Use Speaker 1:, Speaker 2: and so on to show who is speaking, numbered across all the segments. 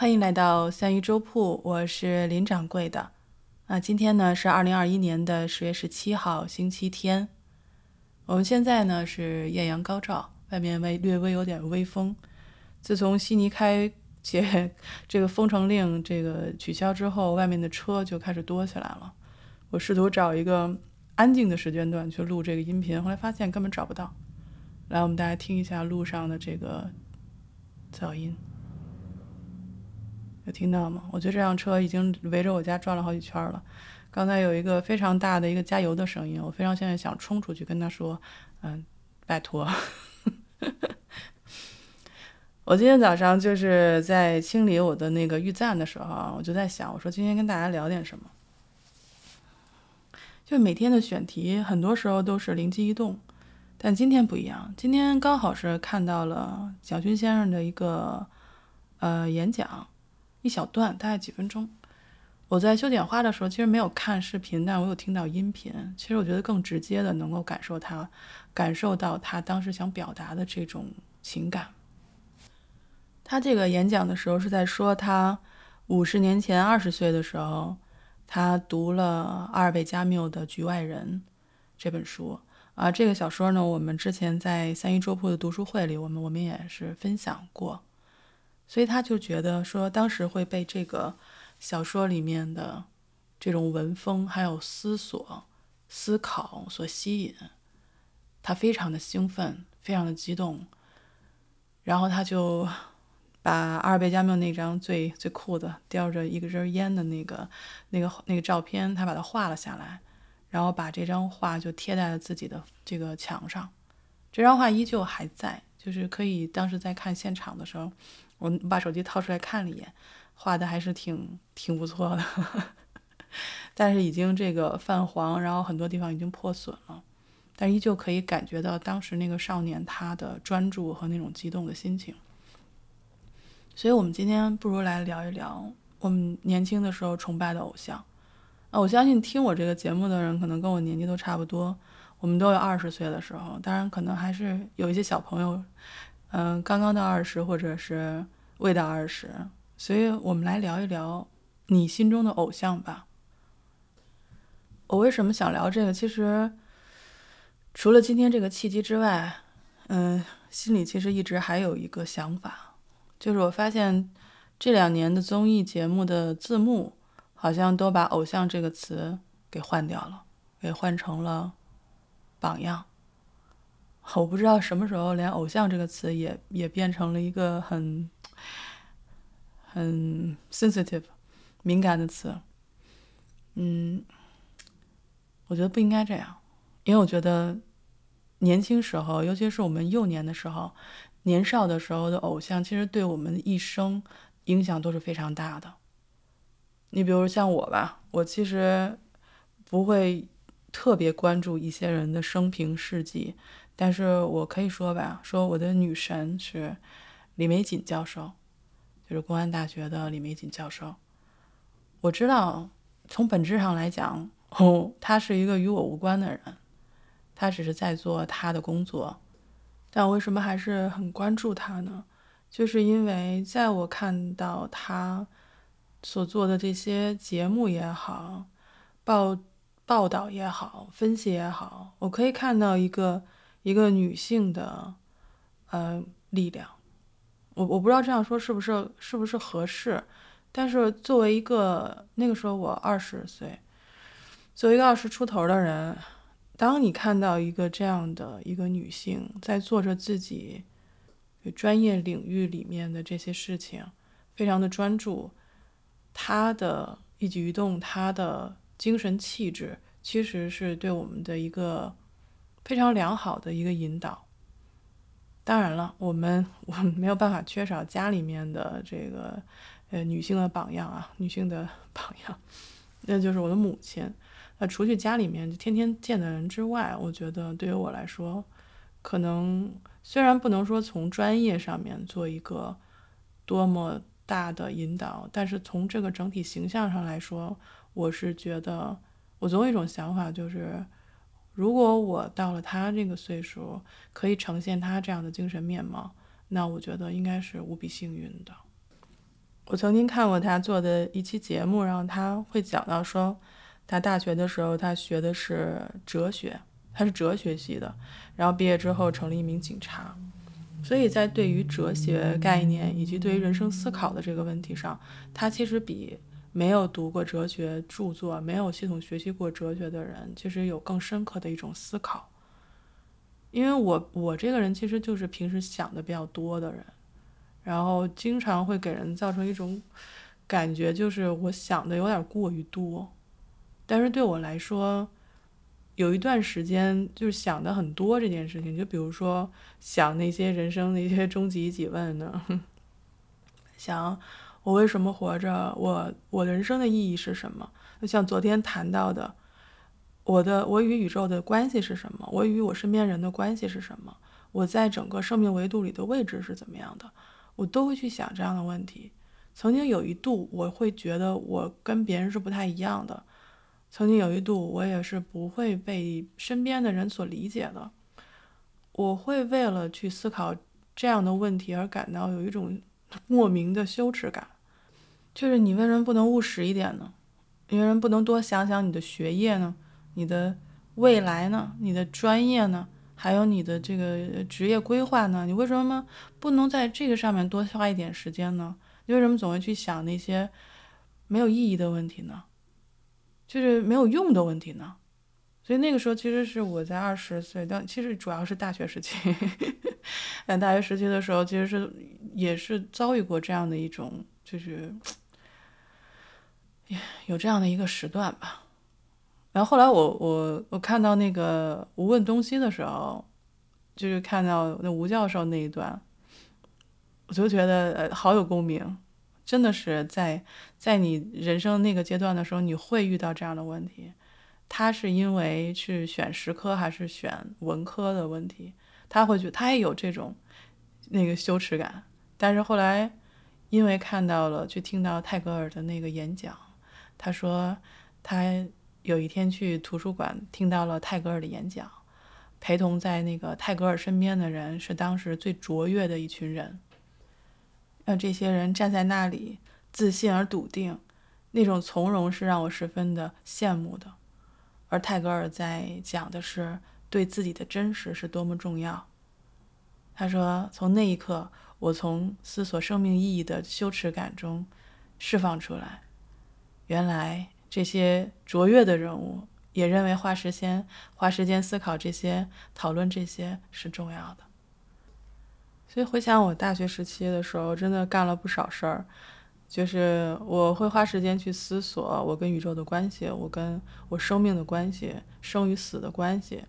Speaker 1: 欢迎来到三鱼粥铺，我是林掌柜的。啊，今天呢是二零二一年的十月十七号，星期天。我们现在呢是艳阳高照，外面微略微有点微风。自从悉尼开解这个封城令这个取消之后，外面的车就开始多起来了。我试图找一个安静的时间段去录这个音频，后来发现根本找不到。来，我们大家听一下路上的这个噪音。有听到吗？我觉得这辆车已经围着我家转了好几圈了。刚才有一个非常大的一个加油的声音，我非常现在想冲出去跟他说：“嗯，拜托。”我今天早上就是在清理我的那个预赞的时候，我就在想，我说今天跟大家聊点什么。就每天的选题，很多时候都是灵机一动，但今天不一样。今天刚好是看到了蒋勋先生的一个呃演讲。一小段，大概几分钟。我在修剪花的时候，其实没有看视频，但我有听到音频。其实我觉得更直接的能够感受他，感受到他当时想表达的这种情感。他这个演讲的时候是在说他五十年前二十岁的时候，他读了阿尔贝·加缪的《局外人》这本书啊。这个小说呢，我们之前在三一桌铺的读书会里，我们我们也是分享过。所以他就觉得说，当时会被这个小说里面的这种文风还有思索、思考所吸引，他非常的兴奋，非常的激动。然后他就 把阿尔贝·加缪那张最最酷的叼着一根烟的那个、那个、那个照片，他把它画了下来，然后把这张画就贴在了自己的这个墙上。这张画依旧还在，就是可以当时在看现场的时候。我把手机掏出来看了一眼，画的还是挺挺不错的，但是已经这个泛黄，然后很多地方已经破损了，但依旧可以感觉到当时那个少年他的专注和那种激动的心情。所以，我们今天不如来聊一聊我们年轻的时候崇拜的偶像。啊，我相信听我这个节目的人可能跟我年纪都差不多，我们都有二十岁的时候，当然可能还是有一些小朋友。嗯，刚刚到二十，或者是未到二十，所以我们来聊一聊你心中的偶像吧。我为什么想聊这个？其实除了今天这个契机之外，嗯，心里其实一直还有一个想法，就是我发现这两年的综艺节目的字幕好像都把“偶像”这个词给换掉了，给换成了“榜样”。我不知道什么时候连“偶像”这个词也也变成了一个很很 sensitive 敏感的词。嗯，我觉得不应该这样，因为我觉得年轻时候，尤其是我们幼年的时候、年少的时候的偶像，其实对我们一生影响都是非常大的。你比如像我吧，我其实不会特别关注一些人的生平事迹。但是我可以说吧，说我的女神是李玫瑾教授，就是公安大学的李玫瑾教授。我知道，从本质上来讲，哦，他是一个与我无关的人，他只是在做他的工作。但我为什么还是很关注他呢？就是因为在我看到他所做的这些节目也好，报报道也好，分析也好，我可以看到一个。一个女性的，呃，力量，我我不知道这样说是不是是不是合适，但是作为一个那个时候我二十岁，作为一个二十出头的人，当你看到一个这样的一个女性在做着自己专业领域里面的这些事情，非常的专注，她的一举一动，她的精神气质，其实是对我们的一个。非常良好的一个引导。当然了，我们我们没有办法缺少家里面的这个呃女性的榜样啊，女性的 榜样，那就是我的母亲。那除去家里面天天见的人之外，我觉得对于我来说，可能虽然不能说从专业上面做一个多么大的引导，但是从这个整体形象上来说，我是觉得我总有一种想法，就是。如果我到了他这个岁数，可以呈现他这样的精神面貌，那我觉得应该是无比幸运的。我曾经看过他做的一期节目，然后他会讲到说，他大学的时候他学的是哲学，他是哲学系的，然后毕业之后成了一名警察，所以在对于哲学概念以及对于人生思考的这个问题上，他其实比没有读过哲学著作、没有系统学习过哲学的人，其实有更深刻的一种思考。因为我我这个人其实就是平时想的比较多的人。然后经常会给人造成一种感觉，就是我想的有点过于多。但是对我来说，有一段时间就是想的很多这件事情，就比如说想那些人生的一些终极几问呢，想我为什么活着，我我人生的意义是什么？就像昨天谈到的，我的我与宇宙的关系是什么？我与我身边人的关系是什么？我在整个生命维度里的位置是怎么样的？我都会去想这样的问题。曾经有一度，我会觉得我跟别人是不太一样的。曾经有一度，我也是不会被身边的人所理解的。我会为了去思考这样的问题而感到有一种莫名的羞耻感。就是你为什么不能务实一点呢？你为什么不能多想想你的学业呢？你的未来呢？你的专业呢？还有你的这个职业规划呢？你为什么不能在这个上面多花一点时间呢？你为什么总会去想那些没有意义的问题呢？就是没有用的问题呢？所以那个时候其实是我在二十岁，但其实主要是大学时期。但 大学时期的时候，其实是也是遭遇过这样的一种，就是 有这样的一个时段吧。然后后来我我我看到那个无问东西的时候，就是看到那吴教授那一段，我就觉得呃好有共鸣，真的是在在你人生那个阶段的时候，你会遇到这样的问题。他是因为是选实科还是选文科的问题，他会觉得他也有这种那个羞耻感。但是后来因为看到了，去听到泰戈尔的那个演讲，他说他。有一天去图书馆听到了泰戈尔的演讲，陪同在那个泰戈尔身边的人是当时最卓越的一群人。让这些人站在那里，自信而笃定，那种从容是让我十分的羡慕的。而泰戈尔在讲的是对自己的真实是多么重要。他说：“从那一刻，我从思索生命意义的羞耻感中释放出来，原来。”这些卓越的人物也认为花时间、花时间思考这些、讨论这些是重要的。所以回想我大学时期的时候，真的干了不少事儿，就是我会花时间去思索我跟宇宙的关系，我跟我生命的关系、生与死的关系，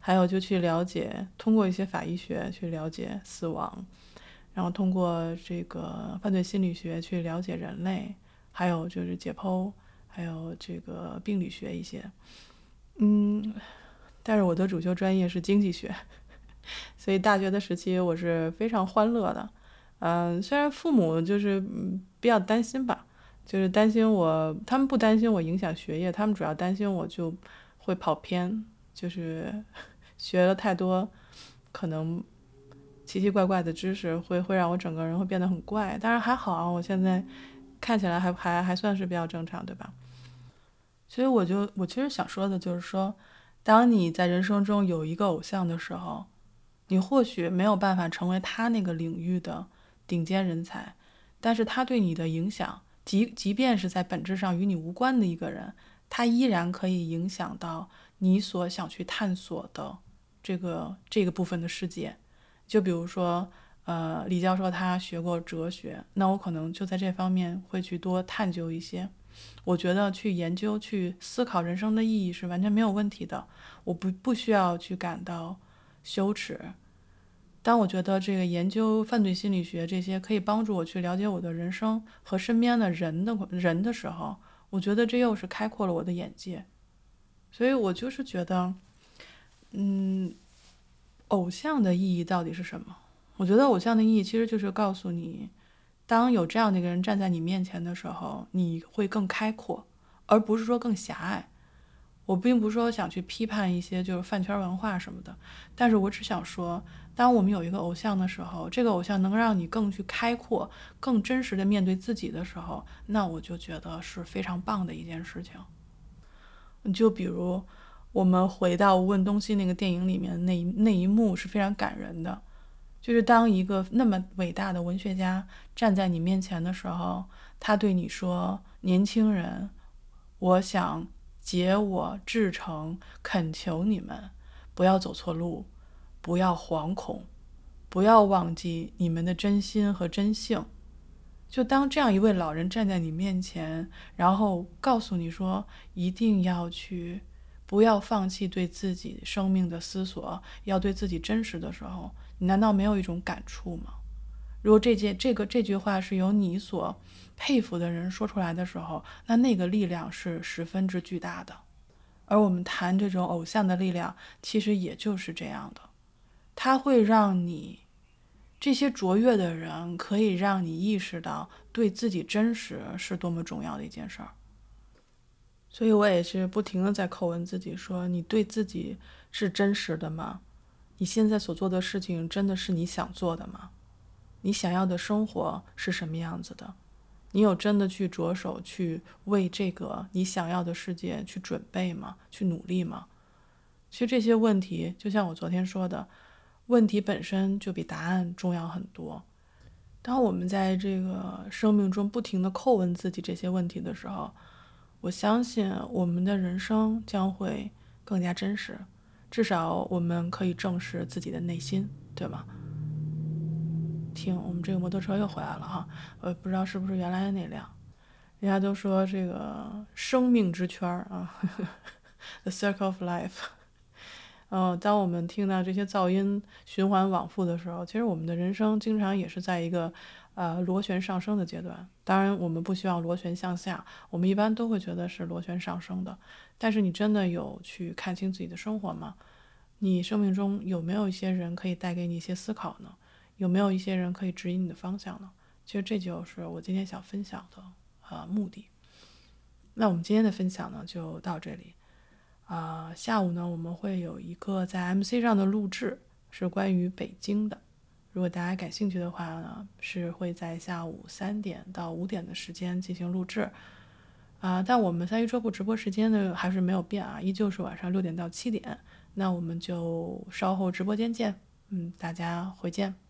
Speaker 1: 还有就去了解，通过一些法医学去了解死亡，然后通过这个犯罪心理学去了解人类，还有就是解剖。还有这个病理学一些，嗯，但是我的主修专业是经济学，所以大学的时期我是非常欢乐的。嗯，虽然父母就是比较担心吧，就是担心我，他们不担心我影响学业，他们主要担心我就会跑偏，就是 学了太多可能奇奇怪怪的知识，会会让我整个人会变得很怪。但是还好啊，我现在看起来还还还算是比较正常，对吧？所以我就我其实想说的就是说，当你在人生中有一个偶像的时候，你或许没有办法成为他那个领域的顶尖人才，但是他对你的影响，即即便是在本质上与你无关的一个人，他依然可以影响到你所想去探索的这个这个部分的世界。就比如说，呃，李教授他学过哲学，那我可能就在这方面会去多探究一些。我觉得去研究、去思考人生的意义是完全没有问题的，我不不需要去感到羞耻。当我觉得这个研究犯罪心理学这些可以帮助我去了解我的人生和身边的人的人的时候，我觉得这又是开阔了我的眼界。所以我就是觉得，嗯，偶像的意义到底是什么？我觉得偶像的意义其实就是告诉你。当有这样的一个人站在你面前的时候，你会更开阔，而不是说更狭隘。我并不是说想去批判一些就是饭圈文化什么的，但是我只想说，当我们有一个偶像的时候，这个偶像能让你更去开阔、更真实的面对自己的时候，那我就觉得是非常棒的一件事情。就比如我们回到《无问东西》那个电影里面那一那一幕是非常感人的，就是当一个那么伟大的文学家站在你面前的时候，他对你说：“年轻人，我想。”解我至诚，恳求你们不要走错路，不要惶恐，不要忘记你们的真心和真性。就当这样一位老人站在你面前，然后告诉你说一定要去，不要放弃对自己生命的思索，要对自己真实的时候，你难道没有一种感触吗？如果这件这个这句话是由你所佩服的人说出来的时候，那那个力量是十分之巨大的。而我们谈这种偶像的力量，其实也就是这样的，它会让你这些卓越的人可以让你意识到对自己真实是多么重要的一件事儿。所以我也是不停的在叩问自己：说你对自己是真实的吗？你现在所做的事情真的是你想做的吗？你想要的生活是什么样子的？你有真的去着手去为这个你想要的世界去准备吗？去努力吗？其实这些问题，就像我昨天说的，问题本身就比答案重要很多。当我们在这个生命中不停的叩问自己这些问题的时候，我相信我们的人生将会更加真实。至少我们可以正视自己的内心，对吗？听，我们这个摩托车又回来了哈，呃，不知道是不是原来的那辆。人家都说这个生命之圈儿啊，the circle of life。呃，当我们听到这些噪音循环往复的时候，其实我们的人生经常也是在一个呃螺旋上升的阶段。当然，我们不希望螺旋向下，我们一般都会觉得是螺旋上升的。但是，你真的有去看清自己的生活吗？你生命中有没有一些人可以带给你一些思考呢？有没有一些人可以指引你的方向呢？其实这就是我今天想分享的呃目的。那我们今天的分享呢就到这里。啊，下午呢我们会有一个在 MC 上的录制，是关于北京的。如果大家感兴趣的话呢，是会在下午三点到五点的时间进行录制。啊，但我们三鱼车库直播时间呢还是没有变啊，依旧是晚上六点到七点。那我们就稍后直播间见。嗯，大家回见。